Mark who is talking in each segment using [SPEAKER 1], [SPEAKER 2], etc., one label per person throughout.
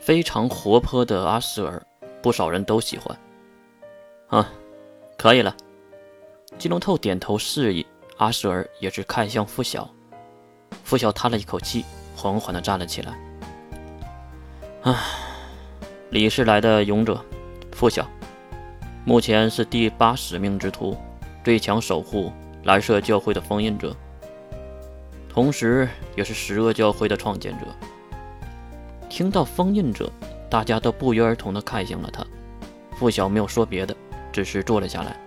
[SPEAKER 1] 非常活泼的阿斯尔，不少人都喜欢。啊，可以了。金龙透点头示意，阿斯尔也是看向付晓。付晓叹了一口气，缓缓地站了起来。啊，李氏来的勇者，付晓，目前是第八使命之徒，最强守护蓝色教会的封印者，同时也是十恶教会的创建者。听到封印者，大家都不约而同地看向了他。付晓没有说别的，只是坐了下来。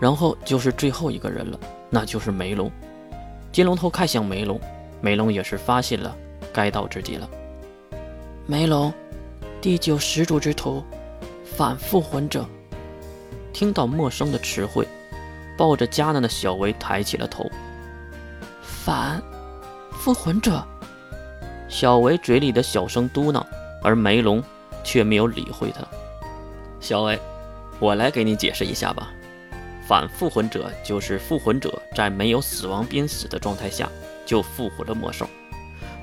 [SPEAKER 1] 然后就是最后一个人了，那就是梅龙。金龙头看向梅龙，梅龙也是发现了该到之际了。
[SPEAKER 2] 梅龙，第九始祖之徒，反复魂者。
[SPEAKER 1] 听到陌生的词汇，抱着迦南的小维抬起了头。
[SPEAKER 2] 反复魂者。
[SPEAKER 1] 小维嘴里的小声嘟囔，而梅龙却没有理会他。小维，我来给你解释一下吧。反复魂者就是复魂者在没有死亡濒死的状态下就复活了魔兽，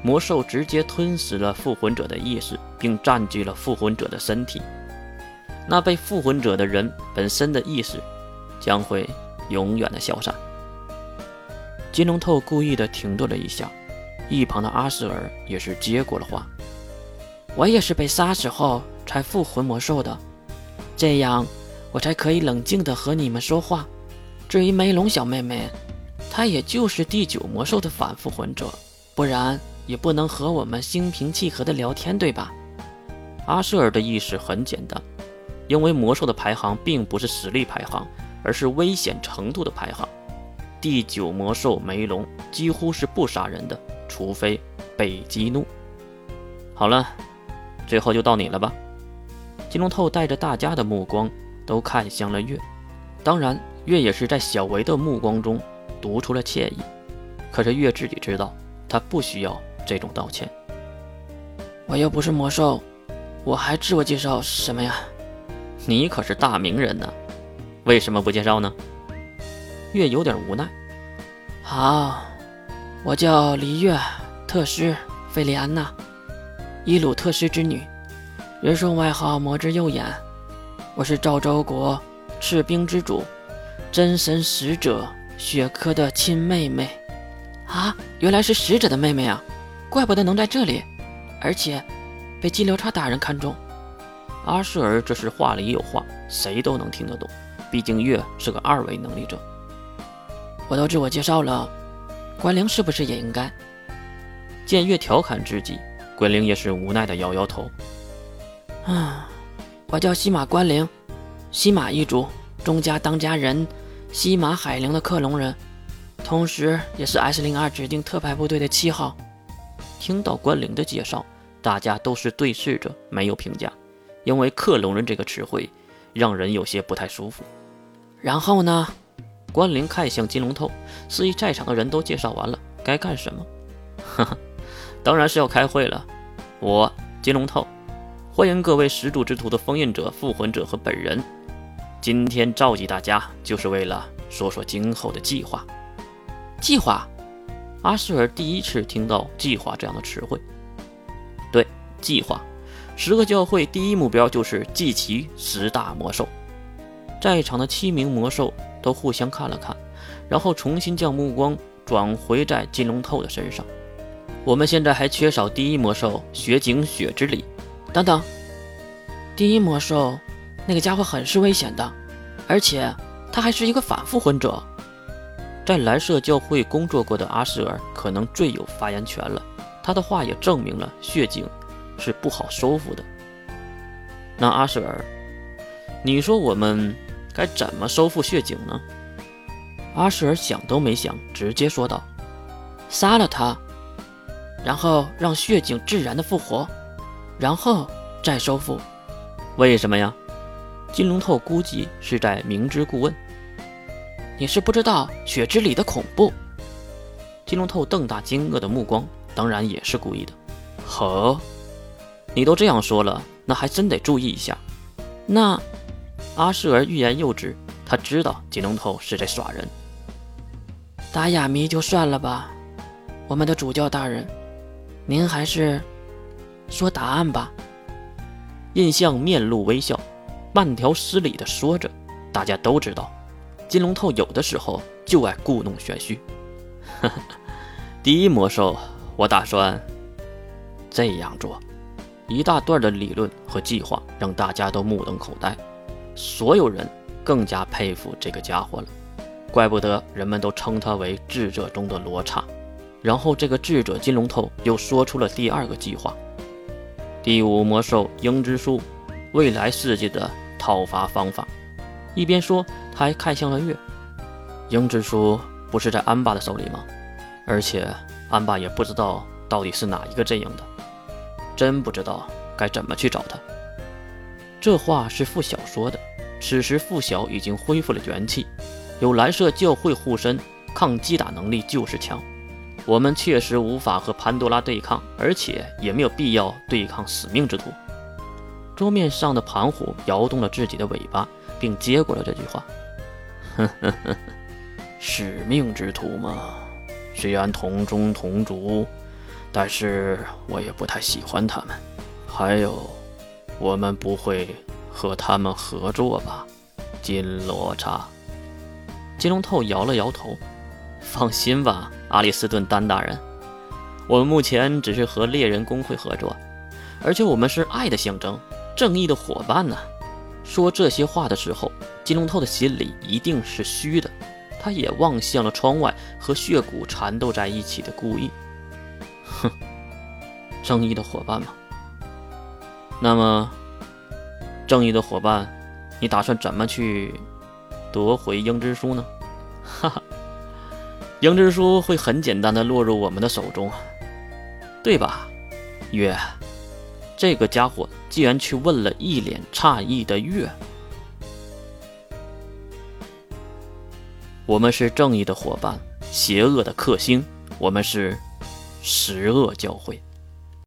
[SPEAKER 1] 魔兽直接吞噬了复魂者的意识，并占据了复魂者的身体。那被复魂者的人本身的意识将会永远的消散。金龙透故意的停顿了一下。一旁的阿瑟尔也是接过了话：“
[SPEAKER 2] 我也是被杀死后才复魂魔兽的，这样我才可以冷静的和你们说话。至于梅龙小妹妹，她也就是第九魔兽的反复魂者，不然也不能和我们心平气和的聊天，对吧？”
[SPEAKER 1] 阿瑟尔的意识很简单，因为魔兽的排行并不是实力排行，而是危险程度的排行。第九魔兽梅龙几乎是不杀人的。除非被激怒。好了，最后就到你了吧。金龙透带着大家的目光都看向了月，当然，月也是在小维的目光中读出了歉意。可是月自己知道，他不需要这种道歉。
[SPEAKER 2] 我又不是魔兽，我还自我介绍什么呀？
[SPEAKER 1] 你可是大名人呢，为什么不介绍呢？月有点无奈。
[SPEAKER 2] 好。我叫黎月特师费利安娜，伊鲁特师之女，人送外号魔之右眼。我是赵州国赤冰之主，真神使者雪珂的亲妹妹。啊，原来是使者的妹妹啊，怪不得能在这里，而且被金流叉大人看中。
[SPEAKER 1] 阿舍尔这是话里有话，谁都能听得懂。毕竟月是个二维能力者。
[SPEAKER 2] 我都自我介绍了。关灵是不是也应该？
[SPEAKER 1] 见月调侃之际，关灵也是无奈的摇摇头。
[SPEAKER 2] 啊，我叫西马关灵，西马一族钟家当家人，西马海灵的克隆人，同时也是 S 零二指定特派部队的七号。
[SPEAKER 1] 听到关灵的介绍，大家都是对视着，没有评价，因为克隆人这个词汇让人有些不太舒服。
[SPEAKER 2] 然后呢？
[SPEAKER 1] 关灵看向金龙头，示意在场的人都介绍完了，该干什么？哈哈，当然是要开会了。我金龙头，欢迎各位始祖之徒的封印者、复魂者和本人。今天召集大家，就是为了说说今后的计划。
[SPEAKER 2] 计划？
[SPEAKER 1] 阿瑟尔第一次听到“计划”这样的词汇。对，计划。十个教会第一目标就是祭齐十大魔兽。在场的七名魔兽。都互相看了看，然后重新将目光转回在金龙透的身上。我们现在还缺少第一魔兽雪景雪之礼。
[SPEAKER 2] 等等，第一魔兽那个家伙很是危险的，而且他还是一个反复魂者。
[SPEAKER 1] 在蓝色教会工作过的阿舍尔可能最有发言权了。他的话也证明了血景是不好收服的。那阿舍尔，你说我们？该怎么收复血井呢？
[SPEAKER 2] 阿舍尔想都没想，直接说道：“杀了他，然后让血井自然的复活，然后再收复。
[SPEAKER 1] 为什么呀？”金龙透估计是在明知故问。
[SPEAKER 2] 你是不知道血之里的恐怖。
[SPEAKER 1] 金龙透瞪大惊愕的目光，当然也是故意的。呵，你都这样说了，那还真得注意一下。
[SPEAKER 2] 那。
[SPEAKER 1] 阿舍尔欲言又止，他知道金龙头是在耍人。
[SPEAKER 2] 打哑谜就算了吧，我们的主教大人，您还是说答案吧。
[SPEAKER 1] 印象面露微笑，慢条斯理地说着。大家都知道，金龙头有的时候就爱故弄玄虚。第一魔兽，我打算这样做。一大段的理论和计划让大家都目瞪口呆，所有人更加佩服这个家伙了。怪不得人们都称他为智者中的罗刹。然后这个智者金龙头又说出了第二个计划：第五魔兽鹰之书，未来世界的讨伐方法。一边说，他还看向了月。鹰之书不是在安爸的手里吗？而且安爸也不知道到底是哪一个阵营的，真不知道该怎么去找他。这话是傅晓说的。此时傅晓已经恢复了元气，有蓝色教会护身，抗击打能力就是强。我们确实无法和潘多拉对抗，而且也没有必要对抗使命之徒。桌面上的盘虎摇动了自己的尾巴，并接过了这句话：“呵呵呵，使命之徒嘛。”虽然同宗同族，但是我也不太喜欢他们。还有，我们不会和他们合作吧？金罗刹。金龙透摇了摇头：“放心吧，阿里斯顿丹大人，我们目前只是和猎人工会合作，而且我们是爱的象征，正义的伙伴呢。”说这些话的时候，金龙透的心里一定是虚的。他也望向了窗外和血骨缠斗在一起的故意。哼，正义的伙伴吗？那么，正义的伙伴，你打算怎么去夺回英之书呢？哈哈，英之书会很简单的落入我们的手中，对吧？月，这个家伙竟然去问了一脸诧异的月。我们是正义的伙伴，邪恶的克星。我们是十恶教会。